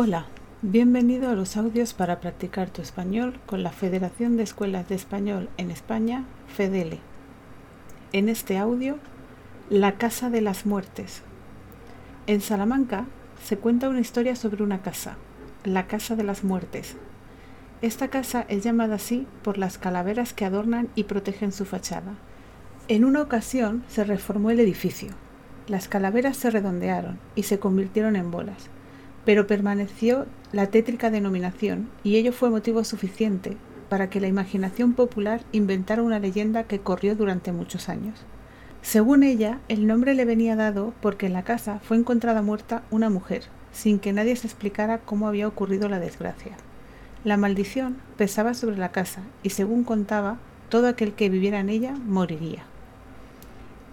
Hola, bienvenido a los audios para practicar tu español con la Federación de Escuelas de Español en España, FEDELE. En este audio, La Casa de las Muertes. En Salamanca se cuenta una historia sobre una casa, la Casa de las Muertes. Esta casa es llamada así por las calaveras que adornan y protegen su fachada. En una ocasión se reformó el edificio. Las calaveras se redondearon y se convirtieron en bolas pero permaneció la tétrica denominación y ello fue motivo suficiente para que la imaginación popular inventara una leyenda que corrió durante muchos años. Según ella, el nombre le venía dado porque en la casa fue encontrada muerta una mujer, sin que nadie se explicara cómo había ocurrido la desgracia. La maldición pesaba sobre la casa y según contaba, todo aquel que viviera en ella moriría.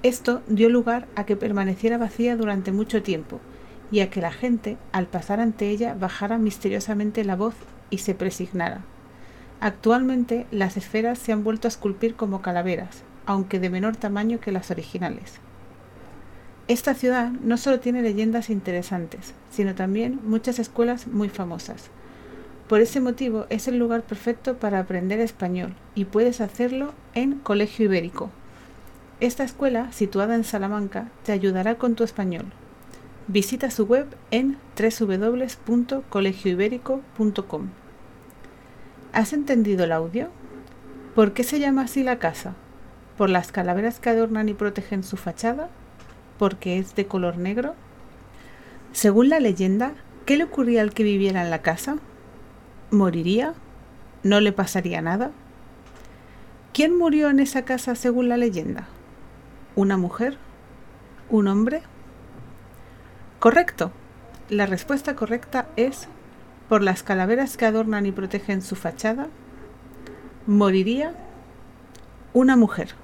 Esto dio lugar a que permaneciera vacía durante mucho tiempo, y a que la gente, al pasar ante ella, bajara misteriosamente la voz y se presignara. Actualmente las esferas se han vuelto a esculpir como calaveras, aunque de menor tamaño que las originales. Esta ciudad no solo tiene leyendas interesantes, sino también muchas escuelas muy famosas. Por ese motivo es el lugar perfecto para aprender español y puedes hacerlo en Colegio Ibérico. Esta escuela, situada en Salamanca, te ayudará con tu español, Visita su web en www.colegioiberico.com. ¿Has entendido el audio? ¿Por qué se llama así la casa? ¿Por las calaveras que adornan y protegen su fachada? ¿Porque es de color negro? Según la leyenda, ¿qué le ocurría al que viviera en la casa? ¿Moriría? ¿No le pasaría nada? ¿Quién murió en esa casa según la leyenda? ¿Una mujer? ¿Un hombre? Correcto. La respuesta correcta es por las calaveras que adornan y protegen su fachada, moriría una mujer.